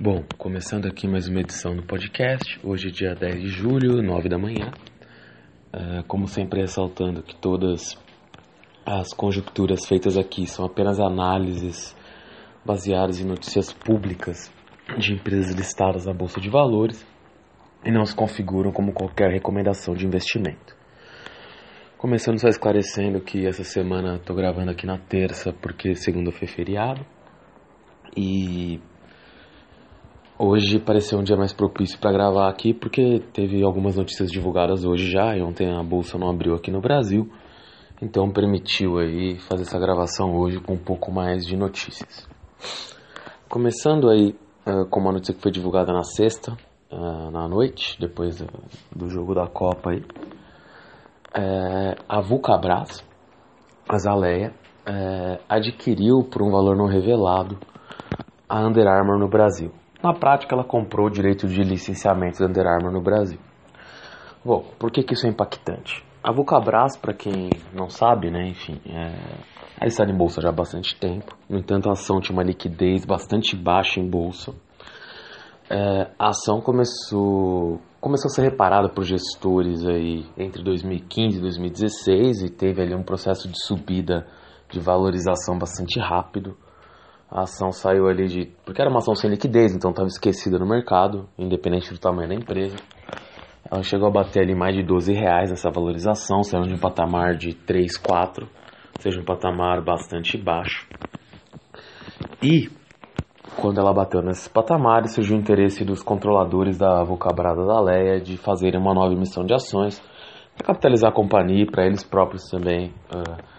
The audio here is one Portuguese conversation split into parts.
Bom, começando aqui mais uma edição do podcast, hoje é dia 10 de julho, 9 da manhã. Uh, como sempre, ressaltando que todas as conjecturas feitas aqui são apenas análises baseadas em notícias públicas de empresas listadas na Bolsa de Valores e não se configuram como qualquer recomendação de investimento. Começando só esclarecendo que essa semana estou gravando aqui na terça porque segunda foi feriado e Hoje pareceu um dia mais propício para gravar aqui porque teve algumas notícias divulgadas hoje já e ontem a bolsa não abriu aqui no Brasil, então permitiu aí fazer essa gravação hoje com um pouco mais de notícias. Começando aí uh, com uma notícia que foi divulgada na sexta, uh, na noite, depois uh, do jogo da Copa aí, é, a Vulcabras, a Zaleia, é, adquiriu por um valor não revelado a Under Armour no Brasil. Na prática, ela comprou o direito de licenciamento da Under Armour no Brasil. Bom, por que, que isso é impactante? A Vulcabras, para quem não sabe, né, enfim, é, ela está em bolsa já há bastante tempo. No entanto, a ação tinha uma liquidez bastante baixa em bolsa. É, a ação começou, começou a ser reparada por gestores aí entre 2015 e 2016 e teve ali um processo de subida de valorização bastante rápido. A ação saiu ali de. Porque era uma ação sem liquidez, então estava esquecida no mercado, independente do tamanho da empresa. Ela chegou a bater ali mais de 12 reais essa valorização, saiu de um patamar de 3, 4, ou seja, um patamar bastante baixo. E quando ela bateu nesses patamares, surgiu o interesse dos controladores da Vulcabrada da Leia de fazerem uma nova emissão de ações para capitalizar a companhia e para eles próprios também. Uh,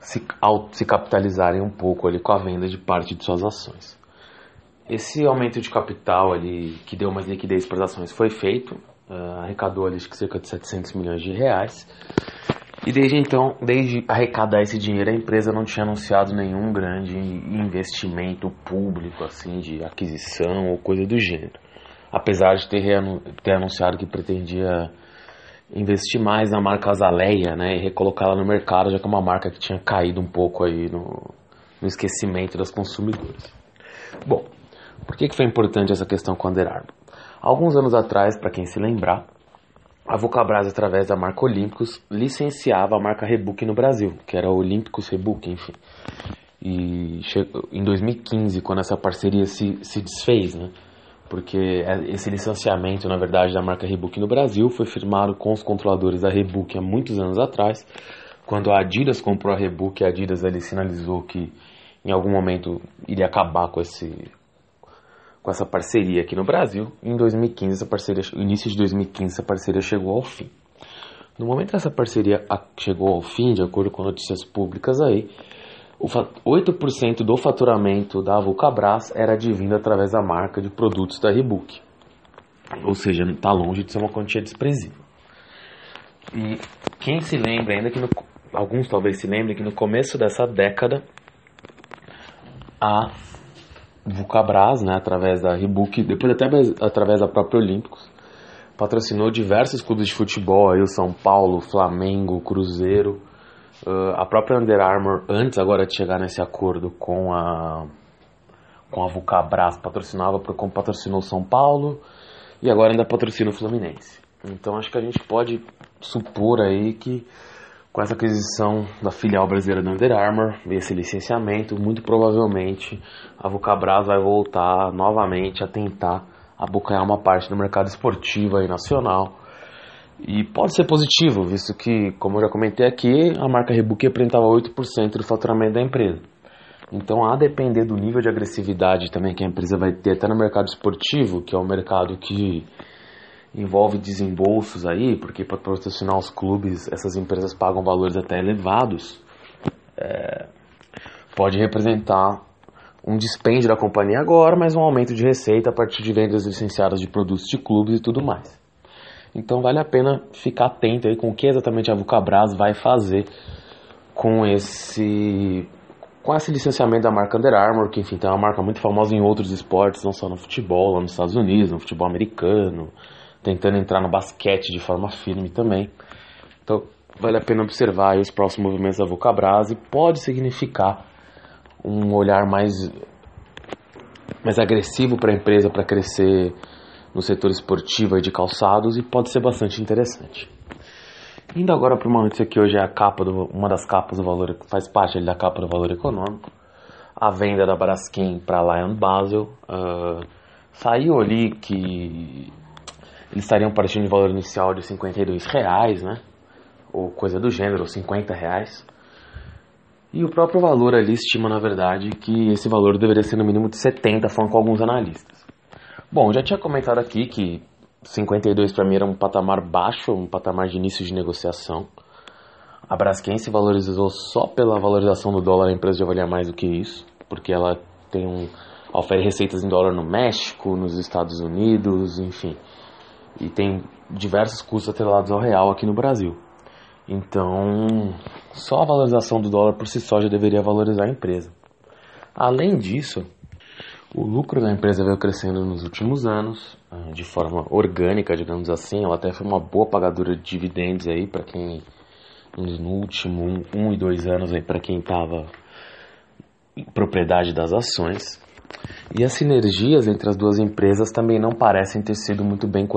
se, se capitalizarem um pouco ali com a venda de parte de suas ações. Esse aumento de capital ali, que deu mais liquidez para as ações, foi feito, uh, arrecadou ali, cerca de 700 milhões de reais. E desde então, desde arrecadar esse dinheiro, a empresa não tinha anunciado nenhum grande investimento público, assim, de aquisição ou coisa do gênero. Apesar de ter, ter anunciado que pretendia investir mais na marca Azaleia, né, e recolocá-la no mercado, já que é uma marca que tinha caído um pouco aí no, no esquecimento das consumidores. Bom, por que, que foi importante essa questão com a Under Armour? Alguns anos atrás, para quem se lembrar, a Vulcabras, através da marca Olímpicos, licenciava a marca Rebook no Brasil, que era Olímpicos Rebook, enfim. E em 2015, quando essa parceria se, se desfez, né, porque é, esse licenciamento, na verdade, da marca Reebok no Brasil foi firmado com os controladores da Reebok há muitos anos atrás. Quando a Adidas comprou a Reebok, a Adidas ali sinalizou que em algum momento iria acabar com esse com essa parceria aqui no Brasil. Em 2015, essa parceria, início de 2015, essa parceria chegou ao fim. No momento que essa parceria chegou ao fim, de acordo com notícias públicas aí, 8% do faturamento da Vulcabras era advindo através da marca de produtos da Reebok. Ou seja, está longe de ser uma quantia desprezível. E quem se lembra ainda que no, alguns talvez se lembrem que no começo dessa década a Vulcabras, né, através da Reebok, depois até através da própria Olímpicos, patrocinou diversos clubes de futebol, aí o São Paulo, Flamengo, Cruzeiro, Uh, a própria Under Armour, antes agora de chegar nesse acordo com a com a Vulcabras, patrocinava patrocinou São Paulo e agora ainda patrocina o Fluminense. Então acho que a gente pode supor aí que com essa aquisição da filial brasileira da Under Armour, esse licenciamento, muito provavelmente a Vulcabras vai voltar novamente a tentar abocanhar uma parte do mercado esportivo aí nacional e pode ser positivo, visto que, como eu já comentei aqui, a marca Reebok representava 8% do faturamento da empresa. Então, a depender do nível de agressividade também que a empresa vai ter até no mercado esportivo, que é um mercado que envolve desembolsos aí, porque para patrocinar os clubes, essas empresas pagam valores até elevados, é, pode representar um dispêndio da companhia agora, mas um aumento de receita a partir de vendas licenciadas de produtos de clubes e tudo mais. Então vale a pena ficar atento aí com o que exatamente a Vulcabras vai fazer com esse com esse licenciamento da marca Under Armour, que enfim, tem uma marca muito famosa em outros esportes, não só no futebol, lá nos Estados Unidos, no futebol americano, tentando entrar no basquete de forma firme também. Então, vale a pena observar os próximos movimentos da Vulcabras e pode significar um olhar mais mais agressivo para a empresa para crescer no setor esportivo e de calçados e pode ser bastante interessante. Indo agora para uma notícia que hoje é a capa do, uma das capas do valor, faz parte da capa do valor econômico, a venda da Braskem para Lion Basel. Uh, saiu ali que eles estariam partindo de valor inicial de 52 reais, né? Ou coisa do gênero, 50 reais. E o próprio valor ali estima, na verdade, que esse valor deveria ser no mínimo de 70, falando com alguns analistas. Bom, já tinha comentado aqui que 52 para mim era um patamar baixo, um patamar de início de negociação. A Braskem se valorizou só pela valorização do dólar, a empresa já valia mais do que isso, porque ela tem um oferece receitas em dólar no México, nos Estados Unidos, enfim. E tem diversos custos atrelados ao real aqui no Brasil. Então, só a valorização do dólar por si só já deveria valorizar a empresa. Além disso, o lucro da empresa veio crescendo nos últimos anos, ah, de forma orgânica, digamos assim. Ela até foi uma boa pagadora de dividendos aí para quem no último um, um e dois anos aí para quem estava propriedade das ações. E as sinergias entre as duas empresas também não parecem ter sido muito bem,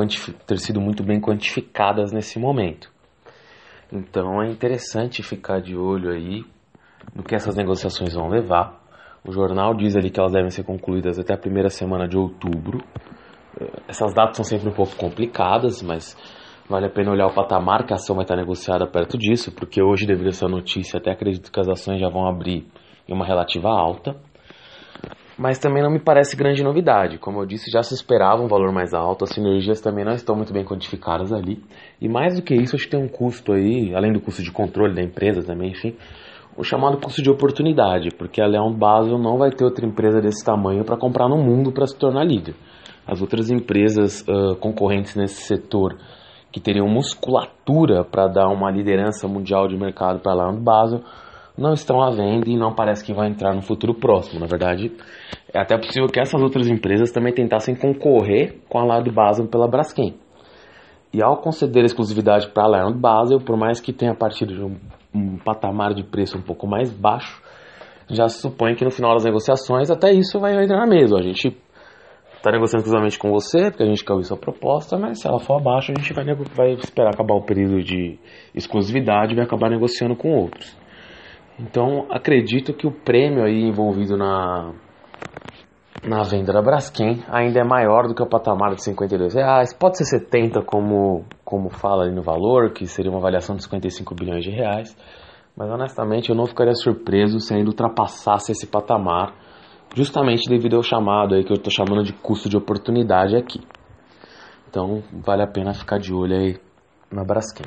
ter sido muito bem quantificadas nesse momento. Então é interessante ficar de olho aí no que essas negociações vão levar o jornal diz ali que elas devem ser concluídas até a primeira semana de outubro. Eh, essas datas são sempre um pouco complicadas, mas vale a pena olhar o patamar que a ação vai estar negociada perto disso, porque hoje, devido a essa notícia, até acredito que as ações já vão abrir em uma relativa alta. Mas também não me parece grande novidade. Como eu disse, já se esperava um valor mais alto, as sinergias também não estão muito bem quantificadas ali. E mais do que isso, acho que tem um custo aí, além do custo de controle da empresa também, enfim, o chamado custo de oportunidade, porque a Leão Basel não vai ter outra empresa desse tamanho para comprar no mundo para se tornar líder. As outras empresas uh, concorrentes nesse setor que teriam musculatura para dar uma liderança mundial de mercado para a Leão Basel não estão à venda e não parece que vai entrar no futuro próximo. Na verdade, é até possível que essas outras empresas também tentassem concorrer com a Lado Basel pela Braskem. E ao conceder exclusividade para a Lion Basel, por mais que tenha partido de um um patamar de preço um pouco mais baixo, já se supõe que no final das negociações até isso vai entrar na mesa. A gente está negociando exclusivamente com você, porque a gente caiu sua proposta, mas se ela for abaixo, a gente vai, vai esperar acabar o período de exclusividade e vai acabar negociando com outros. Então, acredito que o prêmio aí envolvido na, na venda da Braskem ainda é maior do que o patamar de 52 reais. Pode ser 70 como, como fala ali no valor, que seria uma avaliação de 55 bilhões de reais. Mas honestamente eu não ficaria surpreso se ainda ultrapassasse esse patamar, justamente devido ao chamado aí que eu estou chamando de custo de oportunidade aqui. Então vale a pena ficar de olho aí na Braskem.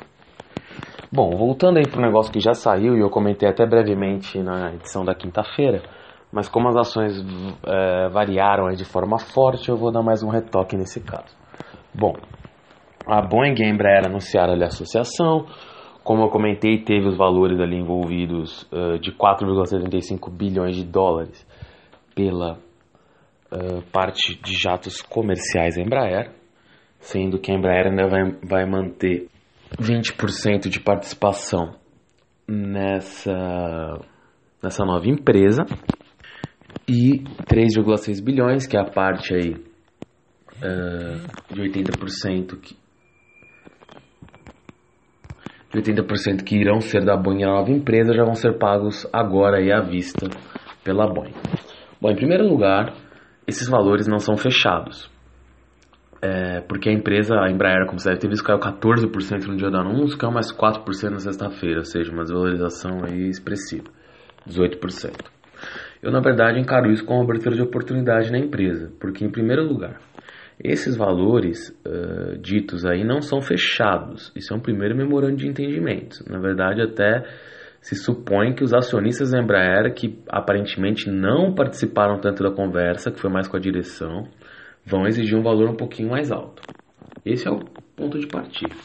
Bom, voltando aí para o negócio que já saiu e eu comentei até brevemente na edição da quinta-feira, mas como as ações é, variaram de forma forte, eu vou dar mais um retoque nesse caso. Bom, a Boeing e a Embraer anunciaram a associação. Como eu comentei, teve os valores ali envolvidos uh, de 4,75 bilhões de dólares pela uh, parte de jatos comerciais da Embraer, sendo que a Embraer ainda vai, vai manter 20% de participação nessa, nessa nova empresa e 3,6 bilhões, que é a parte aí uh, de 80% que de 80% que irão ser da Boeing a nova empresa já vão ser pagos agora e à vista pela Boeing. Bom, em primeiro lugar, esses valores não são fechados. É, porque a empresa, a Embraer, como você deve ter visto, caiu 14% no dia do anúncio, caiu mais 4% na sexta-feira, ou seja, uma desvalorização aí expressiva, 18%. Eu, na verdade, encaro isso como uma abertura de oportunidade na empresa, porque, em primeiro lugar, esses valores uh, ditos aí não são fechados, isso é um primeiro memorando de entendimento. Na verdade, até se supõe que os acionistas da Embraer, que aparentemente não participaram tanto da conversa, que foi mais com a direção, vão exigir um valor um pouquinho mais alto. Esse é o ponto de partida.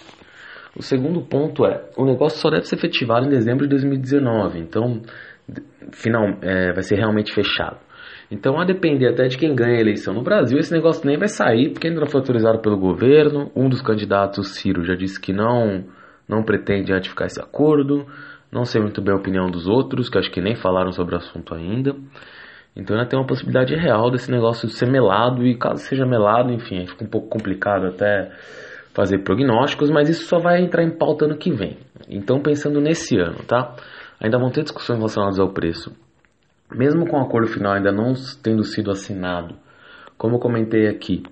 O segundo ponto é, o negócio só deve ser efetivado em dezembro de 2019, então final, é, vai ser realmente fechado. Então, a depender até de quem ganha a eleição no Brasil, esse negócio nem vai sair, porque ainda não foi autorizado pelo governo. Um dos candidatos, Ciro, já disse que não, não pretende ratificar esse acordo. Não sei muito bem a opinião dos outros, que acho que nem falaram sobre o assunto ainda. Então ainda tem uma possibilidade real desse negócio ser melado e caso seja melado, enfim, fica um pouco complicado até fazer prognósticos, mas isso só vai entrar em pauta ano que vem. Então pensando nesse ano, tá? Ainda vão ter discussões relacionadas ao preço. Mesmo com o acordo final ainda não tendo sido assinado, como comentei aqui,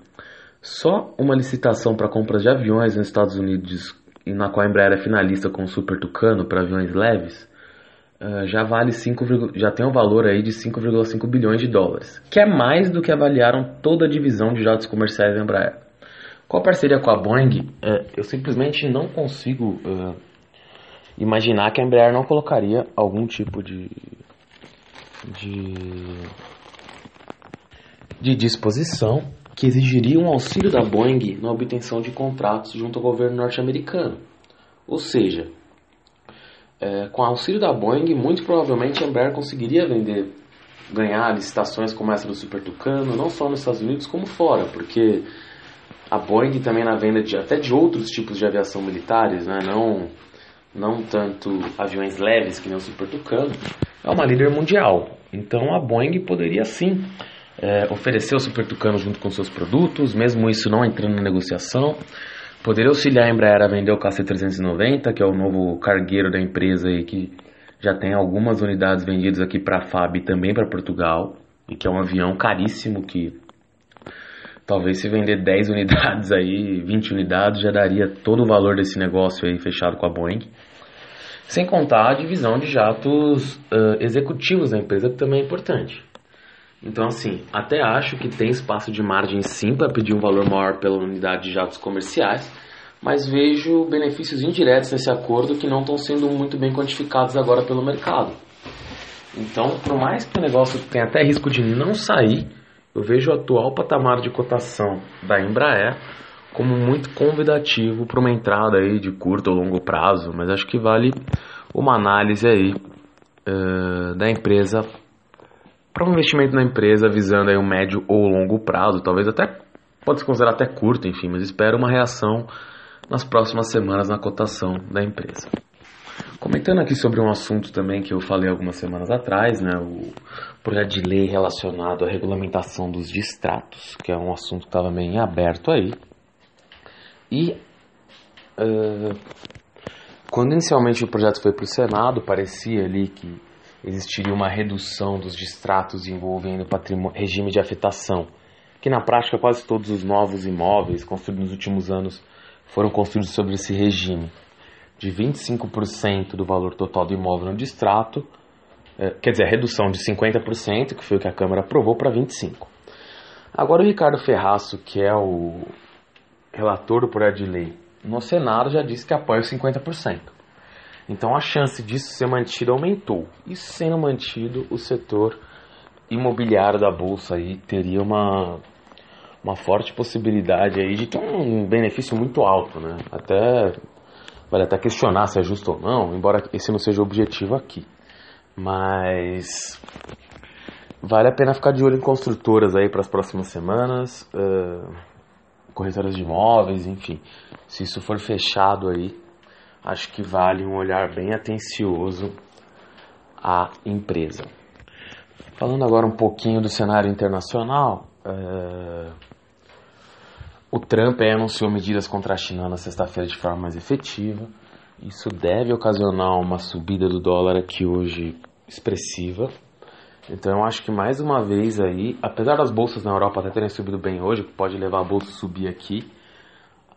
só uma licitação para compras de aviões nos Estados Unidos, na qual a Embraer é finalista com o Super Tucano para aviões leves, uh, já vale 5, já tem um valor aí de 5,5 bilhões de dólares, que é mais do que avaliaram toda a divisão de jatos comerciais da Embraer. Com a parceria com a Boeing, uh, eu simplesmente não consigo uh, imaginar que a Embraer não colocaria algum tipo de de, de disposição que exigiria um auxílio da Boeing na obtenção de contratos junto ao governo norte-americano. Ou seja, é, com o auxílio da Boeing, muito provavelmente a Embraer conseguiria vender, ganhar licitações como essa do Super Tucano, não só nos Estados Unidos como fora, porque a Boeing também na venda de, até de outros tipos de aviação militares, né, não, não tanto aviões leves que nem o Super Tucano, é uma líder mundial. Então a Boeing poderia sim é, oferecer o Super Tucano junto com seus produtos, mesmo isso não entrando na negociação. Poderia auxiliar a Embraer a vender o KC390, que é o novo cargueiro da empresa e que já tem algumas unidades vendidas aqui para a FAB e também para Portugal, e que é um avião caríssimo que talvez se vender 10 unidades aí, 20 unidades, já daria todo o valor desse negócio aí fechado com a Boeing. Sem contar a divisão de jatos uh, executivos da empresa, que também é importante. Então, assim, até acho que tem espaço de margem sim para pedir um valor maior pela unidade de jatos comerciais, mas vejo benefícios indiretos nesse acordo que não estão sendo muito bem quantificados agora pelo mercado. Então, por mais que o negócio tenha até risco de não sair, eu vejo o atual patamar de cotação da Embraer como muito convidativo para uma entrada aí de curto ou longo prazo, mas acho que vale uma análise aí uh, da empresa para um investimento na empresa visando aí um médio ou longo prazo, talvez até pode se considerar até curto, enfim, mas espero uma reação nas próximas semanas na cotação da empresa. Comentando aqui sobre um assunto também que eu falei algumas semanas atrás, né, o projeto de lei relacionado à regulamentação dos distratos, que é um assunto que estava meio aberto aí. E uh, quando inicialmente o projeto foi para o Senado, parecia ali que existiria uma redução dos distratos envolvendo regime de afetação, que na prática quase todos os novos imóveis construídos nos últimos anos foram construídos sobre esse regime, de 25% do valor total do imóvel no distrato, eh, quer dizer, redução de 50%, que foi o que a Câmara aprovou, para 25%. Agora o Ricardo Ferraço, que é o relator do projeto de lei no Senado, já disse que apoia os 50%. Então a chance disso ser mantido aumentou. E sendo mantido, o setor imobiliário da bolsa aí teria uma, uma forte possibilidade aí de ter um benefício muito alto, né? Até vale até questionar se é justo ou não, embora esse não seja o objetivo aqui. Mas vale a pena ficar de olho em construtoras aí para as próximas semanas, uh, corretoras de imóveis, enfim. Se isso for fechado aí, acho que vale um olhar bem atencioso à empresa. Falando agora um pouquinho do cenário internacional, é... o Trump anunciou medidas contra a China na sexta-feira de forma mais efetiva. Isso deve ocasionar uma subida do dólar aqui hoje expressiva. Então eu acho que mais uma vez aí, apesar das bolsas na Europa até terem subido bem hoje, pode levar a bolsa a subir aqui,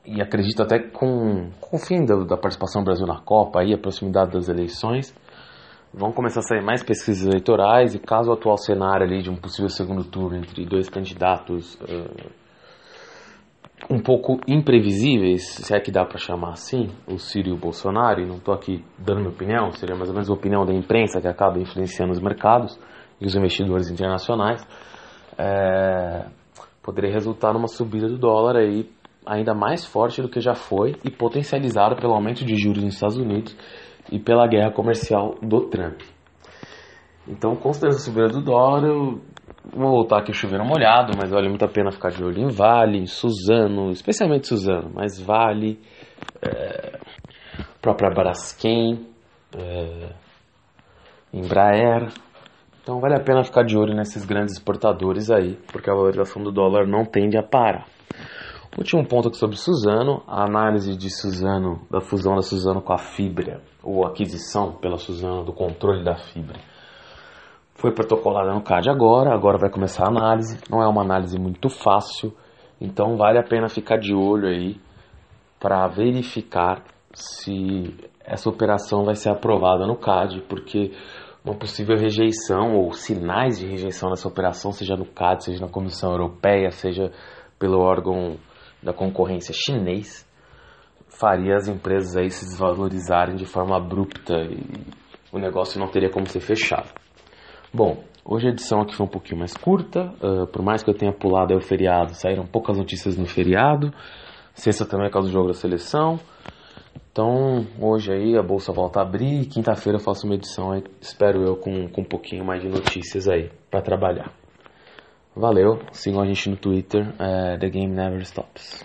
e acredito até com, com o fim da, da participação do Brasil na Copa e a proximidade das eleições, vão começar a sair mais pesquisas eleitorais e caso o atual cenário ali de um possível segundo turno entre dois candidatos uh, um pouco imprevisíveis, se é que dá para chamar assim, o Ciro e o Bolsonaro, e não estou aqui dando minha opinião, seria mais ou menos a opinião da imprensa que acaba influenciando os mercados e os investidores internacionais, é, poderia resultar numa subida do dólar aí ainda mais forte do que já foi e potencializada pelo aumento de juros nos Estados Unidos e pela guerra comercial do Trump. Então, considerando a subida do dólar, eu vou voltar aqui chovendo molhado, mas vale muito a pena ficar de olho em Vale, Suzano, especialmente Suzano, mas Vale, é, própria Braskem, é, Embraer Então vale a pena ficar de olho nesses grandes exportadores aí, porque a valorização do dólar não tende a parar. Último ponto aqui sobre Suzano, a análise de Suzano, da fusão da Suzano com a Fibra, ou aquisição pela Suzano do controle da Fibra. Foi protocolada no CAD agora, agora vai começar a análise. Não é uma análise muito fácil, então vale a pena ficar de olho aí para verificar se essa operação vai ser aprovada no CAD, porque uma possível rejeição ou sinais de rejeição dessa operação, seja no CAD, seja na Comissão Europeia, seja pelo órgão da concorrência chinês, faria as empresas aí se desvalorizarem de forma abrupta e o negócio não teria como ser fechado. Bom, hoje a edição aqui foi um pouquinho mais curta, uh, por mais que eu tenha pulado aí o feriado, saíram poucas notícias no feriado, sexta também é causa do jogo da seleção, então hoje aí a bolsa volta a abrir e quinta-feira eu faço uma edição aí, espero eu com, com um pouquinho mais de notícias aí para trabalhar. Valeu, sigam a gente no Twitter, é, The Game Never Stops.